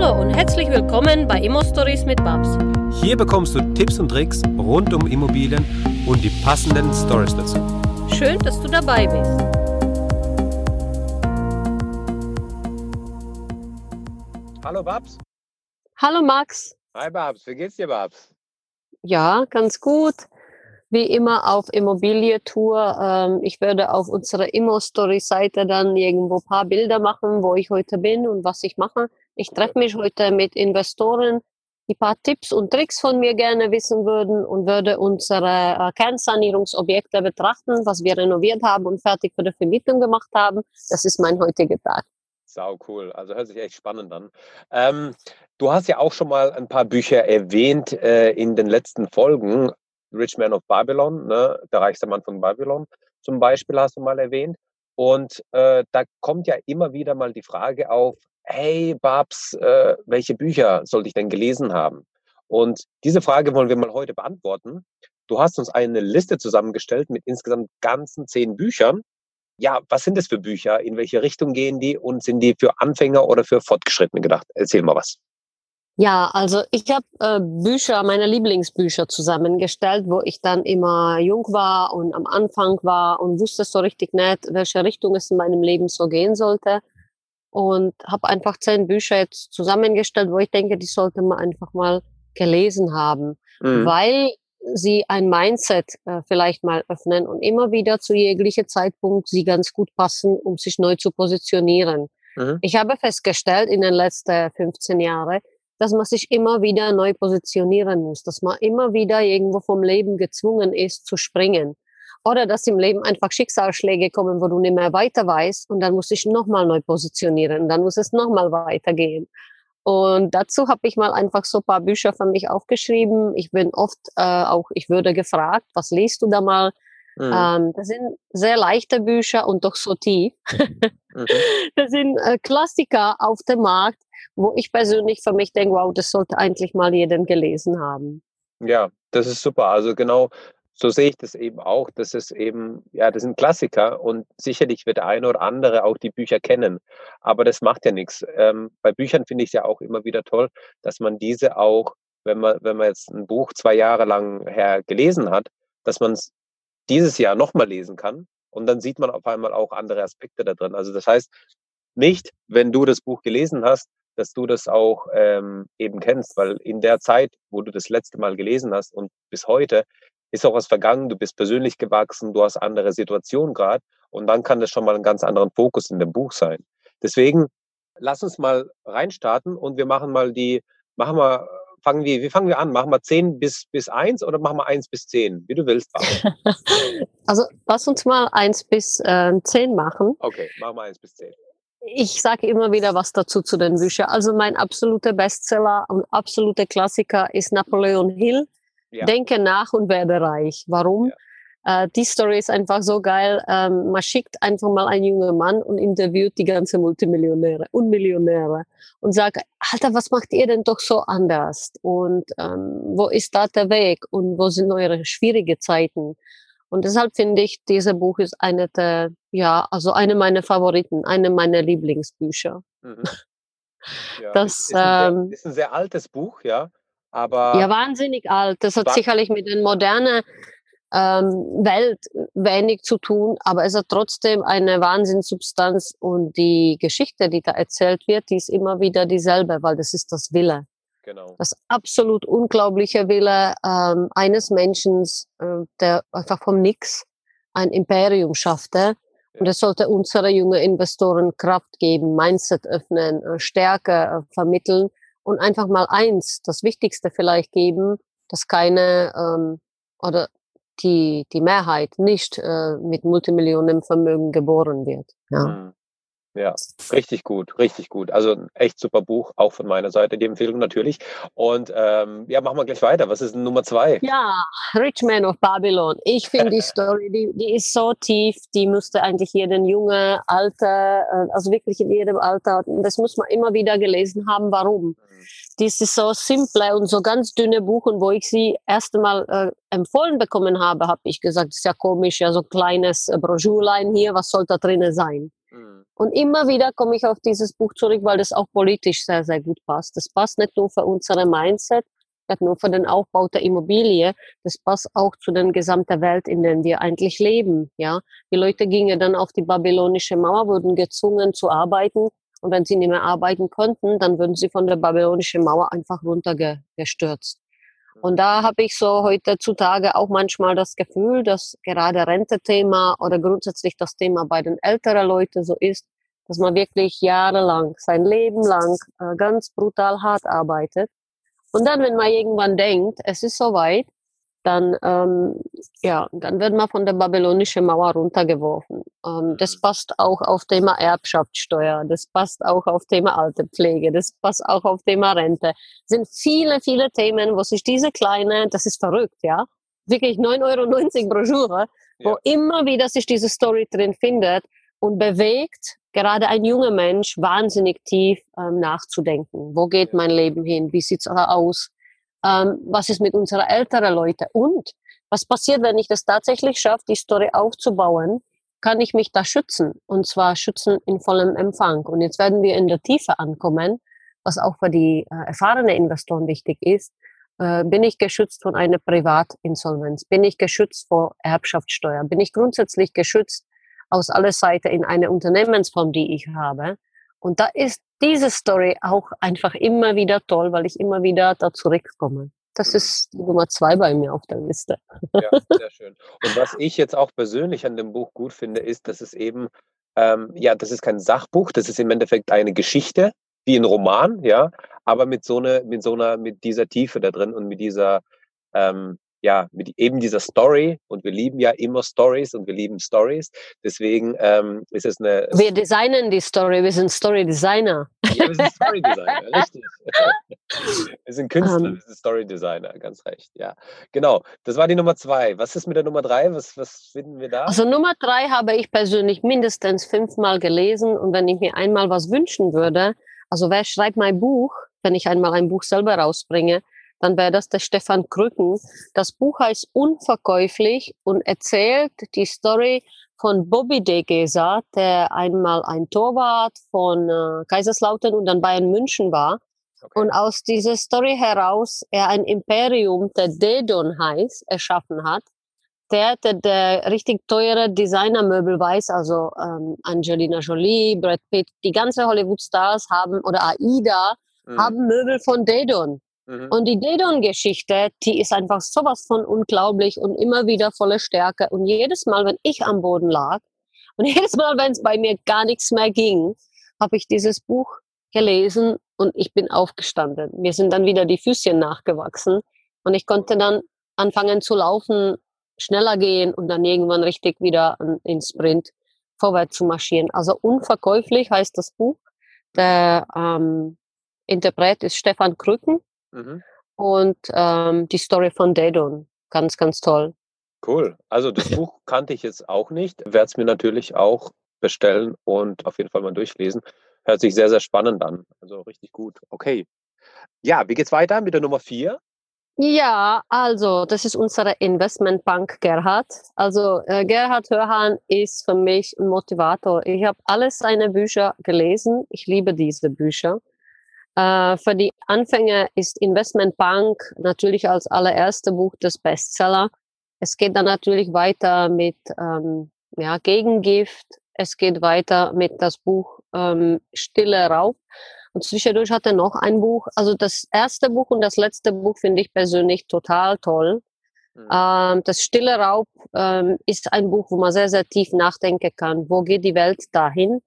Hallo und herzlich willkommen bei Immo Stories mit Babs. Hier bekommst du Tipps und Tricks rund um Immobilien und die passenden Stories dazu. Schön, dass du dabei bist. Hallo Babs. Hallo Max. Hi Babs, wie geht's dir Babs? Ja, ganz gut. Wie immer auf Immobilientour. Ähm, ich werde auf unserer Immo-Story-Seite dann irgendwo ein paar Bilder machen, wo ich heute bin und was ich mache. Ich treffe mich heute mit Investoren, die paar Tipps und Tricks von mir gerne wissen würden und würde unsere äh, Kernsanierungsobjekte betrachten, was wir renoviert haben und fertig für die Vermietung gemacht haben. Das ist mein heutiger Tag. Sau cool. Also hört sich echt spannend an. Ähm, du hast ja auch schon mal ein paar Bücher erwähnt äh, in den letzten Folgen. Rich Man of Babylon, ne? der reichste Mann von Babylon zum Beispiel hast du mal erwähnt. Und äh, da kommt ja immer wieder mal die Frage auf, hey Babs, äh, welche Bücher sollte ich denn gelesen haben? Und diese Frage wollen wir mal heute beantworten. Du hast uns eine Liste zusammengestellt mit insgesamt ganzen zehn Büchern. Ja, was sind das für Bücher? In welche Richtung gehen die? Und sind die für Anfänger oder für Fortgeschrittene gedacht? Erzähl mal was. Ja, also ich habe äh, Bücher, meine Lieblingsbücher zusammengestellt, wo ich dann immer jung war und am Anfang war und wusste so richtig nicht, welche Richtung es in meinem Leben so gehen sollte und habe einfach zehn Bücher jetzt zusammengestellt, wo ich denke, die sollte man einfach mal gelesen haben, mhm. weil sie ein Mindset äh, vielleicht mal öffnen und immer wieder zu jeglicher Zeitpunkt sie ganz gut passen, um sich neu zu positionieren. Mhm. Ich habe festgestellt in den letzten 15 Jahren, dass man sich immer wieder neu positionieren muss, dass man immer wieder irgendwo vom Leben gezwungen ist zu springen. Oder dass im Leben einfach Schicksalsschläge kommen, wo du nicht mehr weiter weißt und dann muss ich nochmal neu positionieren, dann muss es nochmal weitergehen. Und dazu habe ich mal einfach so ein paar Bücher für mich aufgeschrieben. Ich bin oft äh, auch, ich würde gefragt, was liest du da mal? Mhm. Ähm, das sind sehr leichte Bücher und doch so tief. mhm. Das sind äh, Klassiker auf dem Markt, wo ich persönlich für mich denke, wow, das sollte eigentlich mal jeden gelesen haben. Ja, das ist super. Also genau so sehe ich das eben auch. Das ist eben, ja, das sind Klassiker und sicherlich wird der eine oder andere auch die Bücher kennen. Aber das macht ja nichts. Ähm, bei Büchern finde ich es ja auch immer wieder toll, dass man diese auch, wenn man, wenn man jetzt ein Buch zwei Jahre lang her gelesen hat, dass man es dieses Jahr nochmal lesen kann und dann sieht man auf einmal auch andere Aspekte da drin. Also das heißt, nicht, wenn du das Buch gelesen hast, dass du das auch ähm, eben kennst, weil in der Zeit, wo du das letzte Mal gelesen hast und bis heute, ist auch was vergangen, du bist persönlich gewachsen, du hast andere Situationen gerade und dann kann das schon mal einen ganz anderen Fokus in dem Buch sein. Deswegen lass uns mal reinstarten und wir machen mal die, machen wir, fangen wir, wie fangen wir an? Machen wir 10 bis, bis 1 oder machen wir 1 bis 10? Wie du willst. also lass uns mal 1 bis äh, 10 machen. Okay, machen wir 1 bis 10 ich sage immer wieder was dazu zu den Büchern. Also mein absoluter Bestseller und absoluter Klassiker ist Napoleon Hill. Ja. Denke nach und werde reich. Warum? Ja. Äh, die Story ist einfach so geil. Ähm, man schickt einfach mal einen jungen Mann und interviewt die ganze Multimillionäre und Millionäre und sagt, Alter, was macht ihr denn doch so anders? Und ähm, wo ist da der Weg? Und wo sind eure schwierige Zeiten? Und deshalb finde ich, dieses Buch ist eine der, ja, also eine meiner Favoriten, eine meiner Lieblingsbücher. Mhm. Ja, das ist, ein sehr, ähm ist ein sehr altes Buch, ja. Aber ja, wahnsinnig alt. Das hat sicherlich mit der modernen ähm, Welt wenig zu tun, aber es hat trotzdem eine Wahnsinnssubstanz und die Geschichte, die da erzählt wird, die ist immer wieder dieselbe, weil das ist das Wille. Genau. Das absolut unglaubliche Wille ähm, eines Menschen, äh, der einfach vom Nix ein Imperium schaffte. Und es sollte unsere jungen Investoren Kraft geben, Mindset öffnen, äh, Stärke äh, vermitteln und einfach mal eins, das Wichtigste vielleicht geben, dass keine ähm, oder die, die Mehrheit nicht äh, mit Multimillionenvermögen geboren wird. Ja. Mhm. Ja, richtig gut, richtig gut. Also ein echt super Buch, auch von meiner Seite, die Empfehlung natürlich. Und ähm, ja, machen wir gleich weiter. Was ist Nummer zwei? Ja, Rich Man of Babylon. Ich finde die Story, die, die ist so tief, die müsste eigentlich jeden junge Alter, äh, also wirklich in jedem Alter, das muss man immer wieder gelesen haben. Warum? Dies ist so simple und so ganz dünne Buch und wo ich sie erst einmal äh, empfohlen bekommen habe, habe ich gesagt, das ist ja komisch, ja so kleines äh, Broschürlein hier, was soll da drinnen sein? Mhm. Und immer wieder komme ich auf dieses Buch zurück, weil das auch politisch sehr, sehr gut passt. Das passt nicht nur für unsere Mindset, nicht nur für den Aufbau der Immobilie, das passt auch zu der gesamten Welt, in der wir eigentlich leben. Ja, die Leute gingen dann auf die babylonische Mauer, wurden gezwungen zu arbeiten. Und wenn sie nicht mehr arbeiten konnten, dann würden sie von der babylonischen Mauer einfach runtergestürzt. Und da habe ich so heutzutage auch manchmal das Gefühl, dass gerade Rentethema oder grundsätzlich das Thema bei den älteren Leuten so ist, dass man wirklich jahrelang, sein Leben lang äh, ganz brutal hart arbeitet. Und dann, wenn man irgendwann denkt, es ist soweit, dann, ähm, ja, dann wird man von der babylonischen Mauer runtergeworfen. Ähm, das Mhm. passt auch auf Thema Erbschaftssteuer, das passt auch auf Thema Alterpflege, das passt auch auf Thema Rente. Es sind viele, viele Themen, wo sich diese kleine, das ist verrückt, ja, wirklich 9,90 Euro Broschüre, wo Ja. immer wieder sich diese Story drin findet und bewegt gerade ein junger Mensch wahnsinnig tief ähm, nachzudenken. Wo geht mein Leben hin? Wie sieht's aus? Ähm, was ist mit unseren älteren Leuten? Und was passiert, wenn ich das tatsächlich schaffe, die Story aufzubauen? Kann ich mich da schützen? Und zwar schützen in vollem Empfang. Und jetzt werden wir in der Tiefe ankommen, was auch für die äh, erfahrenen Investoren wichtig ist. Äh, bin ich geschützt von einer Privatinsolvenz? Bin ich geschützt vor Erbschaftssteuer? Bin ich grundsätzlich geschützt aus aller Seite in einer Unternehmensform, die ich habe? Und da ist diese Story auch einfach immer wieder toll, weil ich immer wieder da zurückkomme. Das Mhm. ist die Nummer zwei bei mir auf der Liste. Ja, sehr schön. Und was ich jetzt auch persönlich an dem Buch gut finde, ist, dass es eben, ähm, ja, das ist kein Sachbuch, das ist im Endeffekt eine Geschichte, wie ein Roman, ja, aber mit so einer, mit so einer, mit dieser Tiefe da drin und mit dieser, ähm, ja, mit eben dieser Story. Und wir lieben ja immer Stories und wir lieben Stories. Deswegen ähm, ist es eine. Wir designen die Story, wir sind Story Designer. Ja, wir sind Story Designer, richtig. wir sind Künstler, Ähm. wir sind Story Designer, ganz recht, ja. Genau, das war die Nummer zwei. Was ist mit der Nummer drei? Was, was finden wir da? Also Nummer drei habe ich persönlich mindestens fünfmal gelesen und wenn ich mir einmal was wünschen würde, also wer schreibt mein Buch, wenn ich einmal ein Buch selber rausbringe, dann wäre das der Stefan Krücken. Das Buch heißt Unverkäuflich und erzählt die Story von Bobby de Gesa, der einmal ein Torwart von äh, Kaiserslautern und dann Bayern München war. Okay. Und aus dieser Story heraus er ein Imperium, der Dedon heißt, erschaffen hat. Der, der, der richtig teure Designermöbel weiß, also ähm, Angelina Jolie, Brad Pitt, die ganze Hollywood-Stars haben, oder AIDA, Mhm, haben Möbel von Dedon. Mhm, Und die Dedon-Geschichte, die ist einfach sowas von unglaublich und immer wieder voller Stärke. Und jedes Mal, wenn ich am Boden lag und jedes Mal, wenn es bei mir gar nichts mehr ging, habe ich dieses Buch gelesen und ich bin aufgestanden. Mir sind dann wieder die Füßchen nachgewachsen und ich konnte dann anfangen zu laufen, schneller gehen und dann irgendwann richtig wieder in Sprint vorwärts zu marschieren. Also unverkäuflich heißt das Buch. Der ähm, Interpret ist Stefan Krücken mhm. und ähm, die Story von Dedon. Ganz, ganz toll. Cool. Also das Buch kannte ich jetzt auch nicht. Werde es mir natürlich auch bestellen und auf jeden Fall mal durchlesen. Hört sich sehr, sehr spannend an. Also richtig gut. Okay. Ja, wie geht's weiter mit der Nummer vier? Ja, also das ist unsere Investmentbank Gerhard. Also äh, Gerhard Hörhan ist für mich ein Motivator. Ich habe alle seine Bücher gelesen. Ich liebe diese Bücher. Äh, für die Anfänger ist Investmentbank natürlich als allererste Buch das Bestseller. Es geht dann natürlich weiter mit ähm, ja, Gegengift. Es geht weiter mit das Buch ähm, Stille Raub. Und zwischendurch hat er noch ein Buch. Also das erste Buch und das letzte Buch finde ich persönlich total toll. Mhm. Ähm, das Stille Raub ähm, ist ein Buch, wo man sehr, sehr tief nachdenken kann. Wo geht die Welt dahin?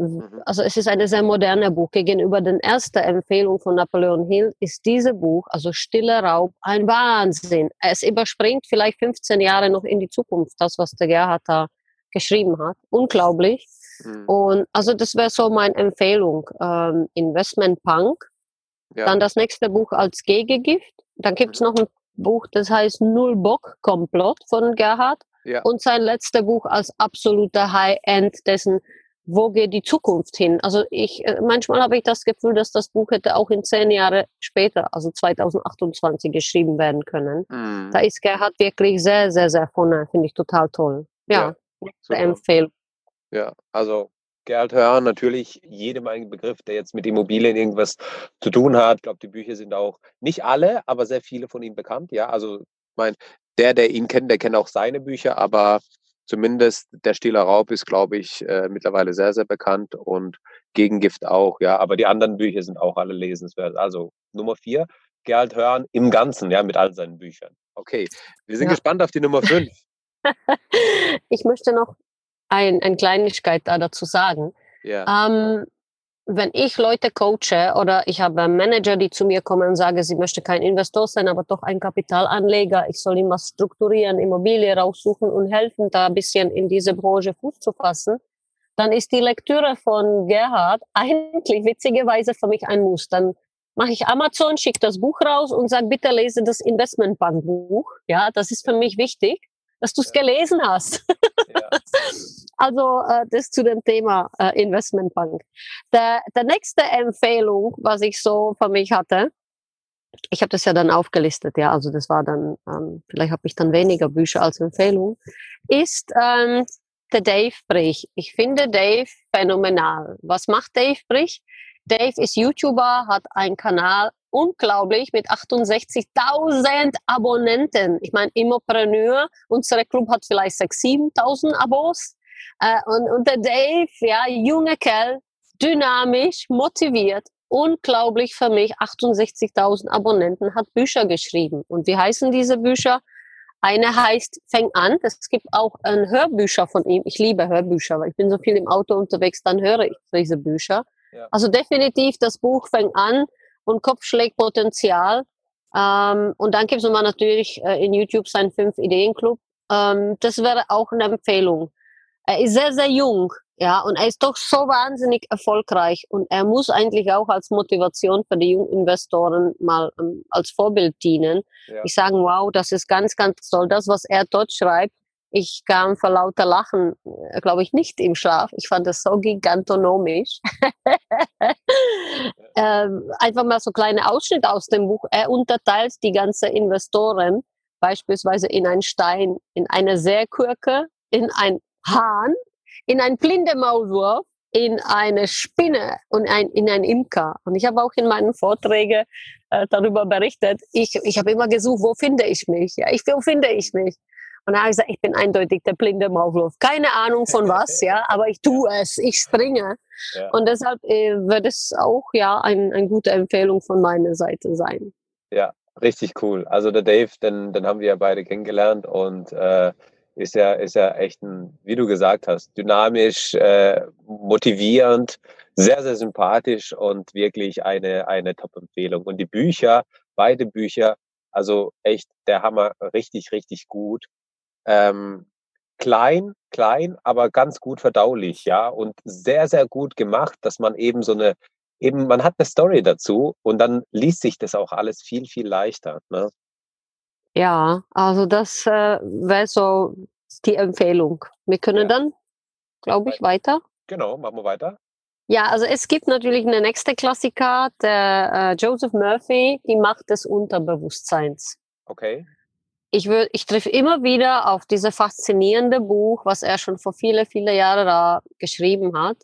Mhm. Also es ist eine sehr moderne Buch. Gegenüber den ersten Empfehlung von Napoleon Hill ist dieses Buch, also Stille Raub, ein Wahnsinn. Es überspringt vielleicht 15 Jahre noch in die Zukunft, das, was der Gerhard da geschrieben hat. Unglaublich. Mhm. Und also das wäre so meine Empfehlung. Ähm, Investment Punk. Ja. Dann das nächste Buch als Gegengift. Dann gibt's Mhm. noch ein Buch, das heißt Null Bock Komplott von Gerhard. Ja. Und sein letztes Buch als absoluter High-End dessen, wo geht die Zukunft hin? Also ich, äh, manchmal habe ich das Gefühl, dass das Buch hätte auch in zehn Jahre später, also 2028 geschrieben werden können. Mhm. Da ist Gerhard wirklich sehr, sehr, sehr vorne, finde ich total toll. Ja, super. Empfehlung. Ja, also Gerhard Hörn, natürlich jedem ein Begriff, der jetzt mit Immobilien irgendwas zu tun hat. Ich glaube, die Bücher sind auch nicht alle, aber sehr viele von ihm bekannt. Ja, also mein, der, der ihn kennt, der kennt auch seine Bücher, aber zumindest der Stiller Raub ist, glaube ich, äh, mittlerweile sehr, sehr bekannt und Gegengift auch, ja. Aber die anderen Bücher sind auch alle lesenswert. Also Nummer vier, Gerald Hörn im Ganzen, ja, mit all seinen Büchern. Okay, wir sind ja. gespannt auf die Nummer fünf. ich möchte noch ein, eine Kleinigkeit da dazu sagen. Ja. Ähm, wenn ich Leute coache oder ich habe Manager, die zu mir kommen und sagen, sie möchte kein Investor sein, aber doch ein Kapitalanleger, ich soll ihm was strukturieren, Immobilie raussuchen und helfen, da ein bisschen in diese Branche Fuß zu fassen, dann ist die Lektüre von Gerhard eigentlich witzigerweise für mich ein Muss. Dann mache ich Amazon, schicke das Buch raus und sage, bitte lese das Investmentbankbuch. Ja, das ist für mich wichtig dass du es gelesen hast. Also äh, das zu dem Thema äh, Investmentbank. Der, der nächste Empfehlung, was ich so für mich hatte, ich habe das ja dann aufgelistet, ja, also das war dann, ähm, vielleicht habe ich dann weniger Bücher als Empfehlung, ist ähm, der Dave Brich. Ich finde Dave phänomenal. Was macht Dave Brich? Dave ist YouTuber, hat einen Kanal unglaublich mit 68.000 Abonnenten. Ich meine, Immopreneur, unser Club hat vielleicht 6.000, 7.000 Abos. Äh, und, und der Dave, ja, junge Kerl, dynamisch, motiviert, unglaublich für mich, 68.000 Abonnenten, hat Bücher geschrieben. Und wie heißen diese Bücher? Eine heißt Fäng an. Es gibt auch ein Hörbücher von ihm. Ich liebe Hörbücher, weil ich bin so viel im Auto unterwegs, dann höre ich diese Bücher. Ja. Also definitiv das Buch Fäng an und Kopfschlägpotenzial. Ähm, und dann gibt es nochmal natürlich äh, in YouTube seinen Fünf-Ideen-Club. Ähm, das wäre auch eine Empfehlung. Er ist sehr, sehr jung, ja, und er ist doch so wahnsinnig erfolgreich und er muss eigentlich auch als Motivation für die jungen Investoren mal ähm, als Vorbild dienen. Ja. Ich sage, wow, das ist ganz, ganz toll. Das, was er dort schreibt, ich kam vor lauter Lachen, äh, glaube ich, nicht im Schlaf. Ich fand das so gigantonomisch. ähm, einfach mal so kleine Ausschnitte aus dem Buch. Er unterteilt die ganzen Investoren beispielsweise in einen Stein, in eine Seekürke, in ein Hahn, in ein blinde Maulwurf, in eine Spinne und ein, in ein Imker. Und ich habe auch in meinen Vorträgen äh, darüber berichtet. Ich, ich habe immer gesucht, wo finde ich mich? Ja, ich, wo finde ich mich? Und da habe ich gesagt, ich bin eindeutig der blinde Maulwurf. Keine Ahnung von was, ja, aber ich tue es, ich springe. Ja. Und deshalb äh, wird es auch ja ein, eine gute Empfehlung von meiner Seite sein. Ja, richtig cool. Also der Dave, den, den haben wir ja beide kennengelernt und äh, ist ja, ist ja echt ein, wie du gesagt hast, dynamisch, äh, motivierend, sehr, sehr sympathisch und wirklich eine, eine Top-Empfehlung. Und die Bücher, beide Bücher, also echt der Hammer, richtig, richtig gut ähm, klein, klein, aber ganz gut verdaulich, ja, und sehr, sehr gut gemacht, dass man eben so eine, eben, man hat eine Story dazu und dann liest sich das auch alles viel, viel leichter. Ne? Ja, also das äh, wäre so die Empfehlung. Wir können ja. dann, glaube ich, weiter. Genau, machen wir weiter. Ja, also es gibt natürlich eine nächste Klassiker, der äh, Joseph Murphy, die Macht des Unterbewusstseins. Okay ich, will, ich treffe immer wieder auf dieses faszinierende Buch, was er schon vor viele, viele Jahren da geschrieben hat.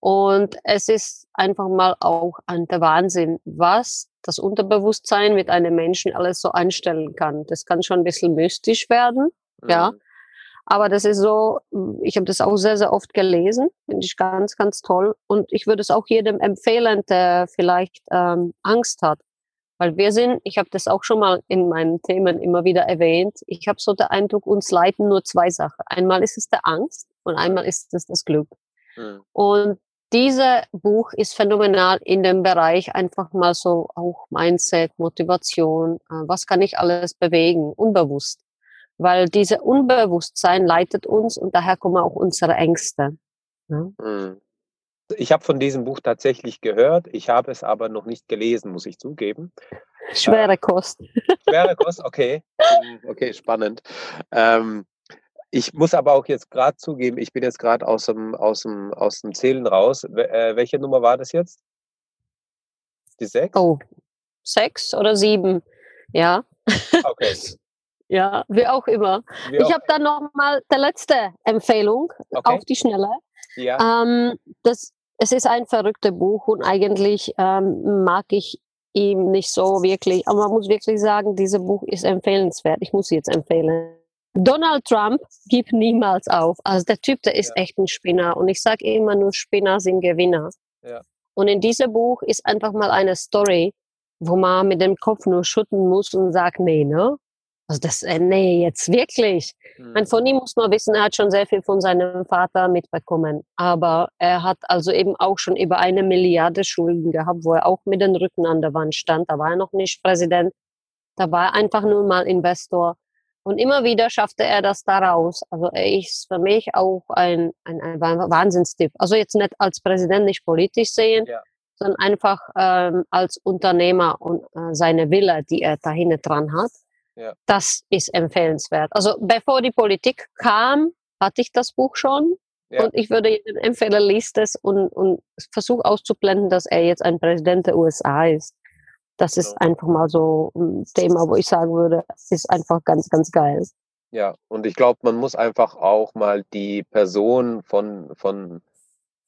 Und es ist einfach mal auch ein der Wahnsinn, was das Unterbewusstsein mit einem Menschen alles so anstellen kann. Das kann schon ein bisschen mystisch werden, mhm. ja. Aber das ist so, ich habe das auch sehr, sehr oft gelesen, finde ich ganz, ganz toll. Und ich würde es auch jedem empfehlen, der vielleicht ähm, Angst hat. Weil wir sind, ich habe das auch schon mal in meinen Themen immer wieder erwähnt, ich habe so den Eindruck, uns leiten nur zwei Sachen. Einmal ist es der Angst und einmal ist es das Glück. Mhm. Und dieses Buch ist phänomenal in dem Bereich einfach mal so auch Mindset, Motivation, äh, was kann ich alles bewegen, unbewusst. Weil diese Unbewusstsein leitet uns und daher kommen auch unsere Ängste. Ja? Mhm. Ich habe von diesem Buch tatsächlich gehört, ich habe es aber noch nicht gelesen, muss ich zugeben. Schwere Kost. Schwere Kost, okay. Hm, okay, spannend. Ähm, ich muss aber auch jetzt gerade zugeben, ich bin jetzt gerade aus dem, aus, dem, aus dem Zählen raus. Äh, welche Nummer war das jetzt? Die sechs? Oh, sechs oder sieben, ja. Okay. ja, wie auch immer. Wie ich habe dann noch mal die letzte Empfehlung okay. auf die Schnelle. Ja. Ähm, das, es ist ein verrücktes Buch und eigentlich ähm, mag ich ihm nicht so wirklich. Aber man muss wirklich sagen, dieses Buch ist empfehlenswert. Ich muss jetzt empfehlen. Donald Trump gibt niemals auf. Also der Typ, der ist Ja. echt ein Spinner. Und ich sage immer nur, Spinner sind Gewinner. Ja. Und in diesem Buch ist einfach mal eine Story, wo man mit dem Kopf nur schütten muss und sagt, nee, ne? Also das, äh, nee, jetzt wirklich. Hm. Und von ihm muss man wissen, er hat schon sehr viel von seinem Vater mitbekommen. Aber er hat also eben auch schon über eine Milliarde Schulden gehabt, wo er auch mit dem Rücken an der Wand stand. Da war er noch nicht Präsident. Da war er einfach nur mal Investor. Und immer wieder schaffte er das daraus. Also er ist für mich auch ein, ein, ein Wahnsinnstipp. Also jetzt nicht als Präsident, nicht politisch sehen, Ja. sondern einfach ähm, als Unternehmer und äh, seine Wille, die er da hinten dran hat. Ja. Das ist empfehlenswert. Also bevor die Politik kam, hatte ich das Buch schon. Ja. Und ich würde jedem empfehlen, liest es und, und versuch auszublenden, dass er jetzt ein Präsident der USA ist. Das ist Genau. einfach mal so ein Thema, wo ich sagen würde, es ist einfach ganz, ganz geil. Ja, und ich glaube, man muss einfach auch mal die Person von, von,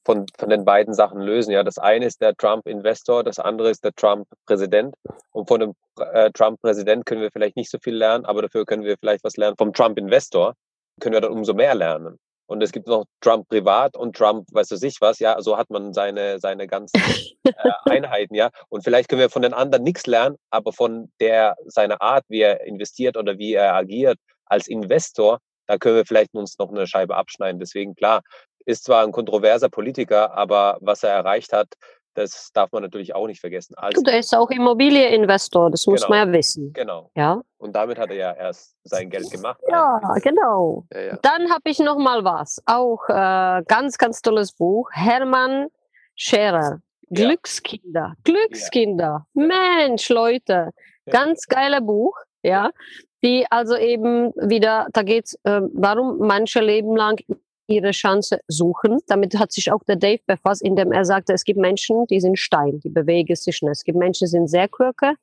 von, von den beiden Sachen lösen. Ja, das eine ist der Trump-Investor, das andere ist der Trump-Präsident. Und von dem äh, Trump-Präsident können wir vielleicht nicht so viel lernen, aber dafür können wir vielleicht was lernen. Vom Trump-Investor können wir dann umso mehr lernen. Und es gibt noch Trump privat und Trump, weiß du sich was, ja, so hat man seine, seine ganzen äh, Einheiten, ja. Und vielleicht können wir von den anderen nichts lernen, aber von der, seiner Art, wie er investiert oder wie er agiert als Investor, da können wir vielleicht uns noch eine Scheibe abschneiden. Deswegen, klar, ist zwar ein kontroverser Politiker, aber was er erreicht hat, das darf man natürlich auch nicht vergessen. Als, Gut, er ist auch Immobilieninvestor, das muss Genau. man ja wissen. genau. Ja, Und damit hat er ja erst sein Geld gemacht. ja eigentlich. genau. ja, ja. Dann habe ich noch mal was. Auch äh, ganz, ganz tolles Buch. Hermann Scherer. Ja. Glückskinder. Glückskinder. Mensch, Leute. Ja. Ganz geile Buch. Ja. Die also eben wieder, da geht es, äh, warum manche Leben lang ihre Chance suchen. Damit hat sich auch der Dave befasst, indem er sagte, es gibt Menschen, die sind Stein, die bewegen sich nicht. Es gibt Menschen, die sind sehr kürke,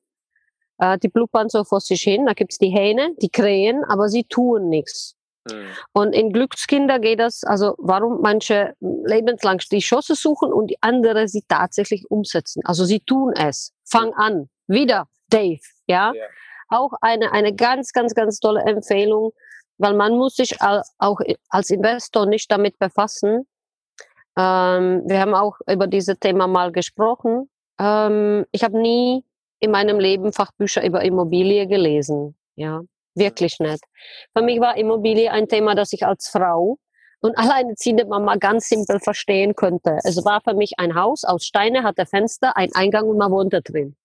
äh, die blubbern so vor sich hin. Da gibt's die Hähne, die krähen, aber sie tun nichts. Hm. Und in Glückskinder geht das, also warum manche lebenslang die Chance suchen und die andere sie tatsächlich umsetzen. Also sie tun es. Fang an. Wieder Dave, ja. Ja. Auch eine, eine ganz, ganz, ganz tolle Empfehlung, weil man muss sich auch als Investor nicht damit befassen. Ähm, wir haben auch über dieses Thema mal gesprochen. Ähm, ich habe nie in meinem Leben Fachbücher über Immobilie gelesen. Ja, wirklich nicht. Für mich war Immobilie ein Thema, das ich als Frau und alleinerziehende Mama ganz simpel verstehen könnte. Es war für mich ein Haus aus Steine, hatte Fenster, ein Eingang und man wohnte drin.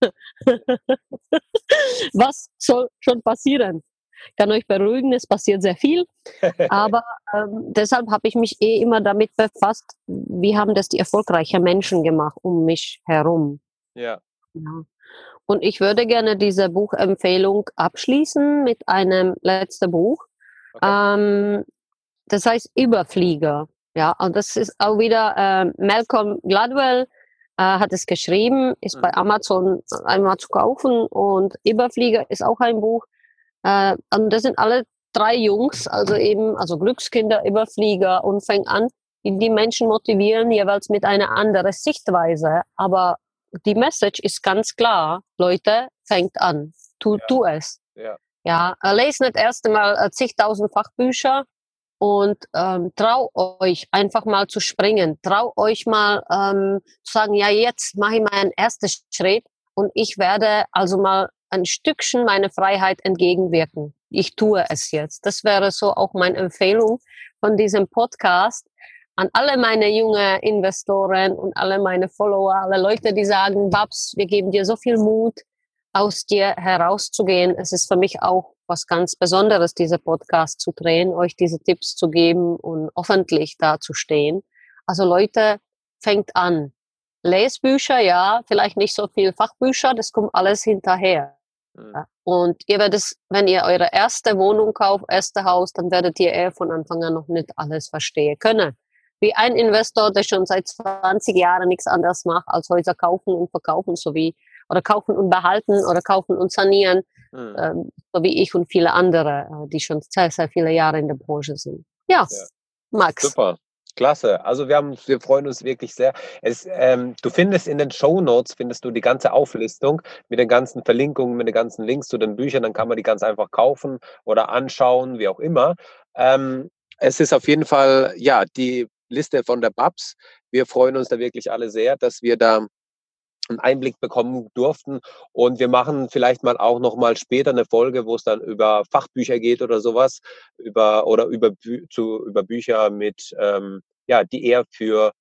Was soll schon passieren? Ich kann euch beruhigen, es passiert sehr viel. Aber ähm, deshalb habe ich mich eh immer damit befasst, wie haben das die erfolgreichen Menschen gemacht um mich herum. ja. Ja. Und ich würde gerne diese Buchempfehlung abschließen mit einem letzten Buch. Okay. Ähm, das heißt Überflieger. Ja, und das ist auch wieder äh, Malcolm Gladwell äh, hat es geschrieben, ist Mhm. bei Amazon einmal zu kaufen und Überflieger ist auch ein Buch. Äh, und das sind alle drei Jungs, also eben, also Glückskinder, Überflieger und fängt an, die die Menschen motivieren, jeweils mit einer anderen Sichtweise. Aber die Message ist ganz klar, Leute, fängt an, tu, Ja. tu es. Ja. Ja, äh, lest nicht erst einmal äh, zigtausend Fachbücher und ähm, trau euch einfach mal zu springen. Trau euch mal ähm, zu sagen, ja, jetzt mache ich meinen ersten Schritt und ich werde also mal ein Stückchen meine Freiheit entgegenwirken. Ich tue es jetzt. Das wäre so auch meine Empfehlung von diesem Podcast an alle meine junge Investoren und alle meine Follower, alle Leute, die sagen, Babs, wir geben dir so viel Mut, aus dir herauszugehen. Es ist für mich auch was ganz Besonderes, diese Podcast zu drehen, euch diese Tipps zu geben und öffentlich dazustehen. Also Leute, fängt an. Lesbücher, ja, vielleicht nicht so viel Fachbücher, das kommt alles hinterher. Hm. Und ihr werdet, wenn ihr eure erste Wohnung kauft, erste Haus, dann werdet ihr eher von Anfang an noch nicht alles verstehen können. Wie ein Investor, der schon seit 20 Jahren nichts anderes macht, als Häuser kaufen und verkaufen, sowie oder kaufen und behalten oder kaufen und sanieren, Hm. ähm, so wie ich und viele andere, äh, die schon sehr, sehr viele Jahre in der Branche sind. Ja, Ja. Max. Super. Klasse. Also wir haben, wir freuen uns wirklich sehr. Es, ähm, du findest in den Show Notes findest du die ganze Auflistung mit den ganzen Verlinkungen, mit den ganzen Links zu den Büchern. Dann kann man die ganz einfach kaufen oder anschauen, wie auch immer. Ähm, es ist auf jeden Fall ja die Liste von der Babs. Wir freuen uns da wirklich alle sehr, dass wir da einen Einblick bekommen durften. Und wir machen vielleicht mal auch noch mal später eine Folge, wo es dann über Fachbücher geht oder sowas, über oder über, zu, über Bücher mit, ähm, ja, die eher für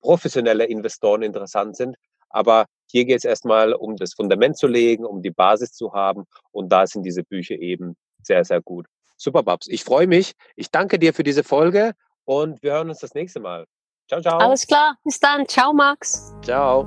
professionelle Investoren interessant sind. Aber hier geht es erstmal um das Fundament zu legen, um die Basis zu haben. Und da sind diese Bücher eben sehr, sehr gut. Super, Babs. Ich freue mich. Ich danke dir für diese Folge und wir hören uns das nächste Mal. Ciao, ciao. Alles klar. Bis dann. Ciao, Max. Ciao.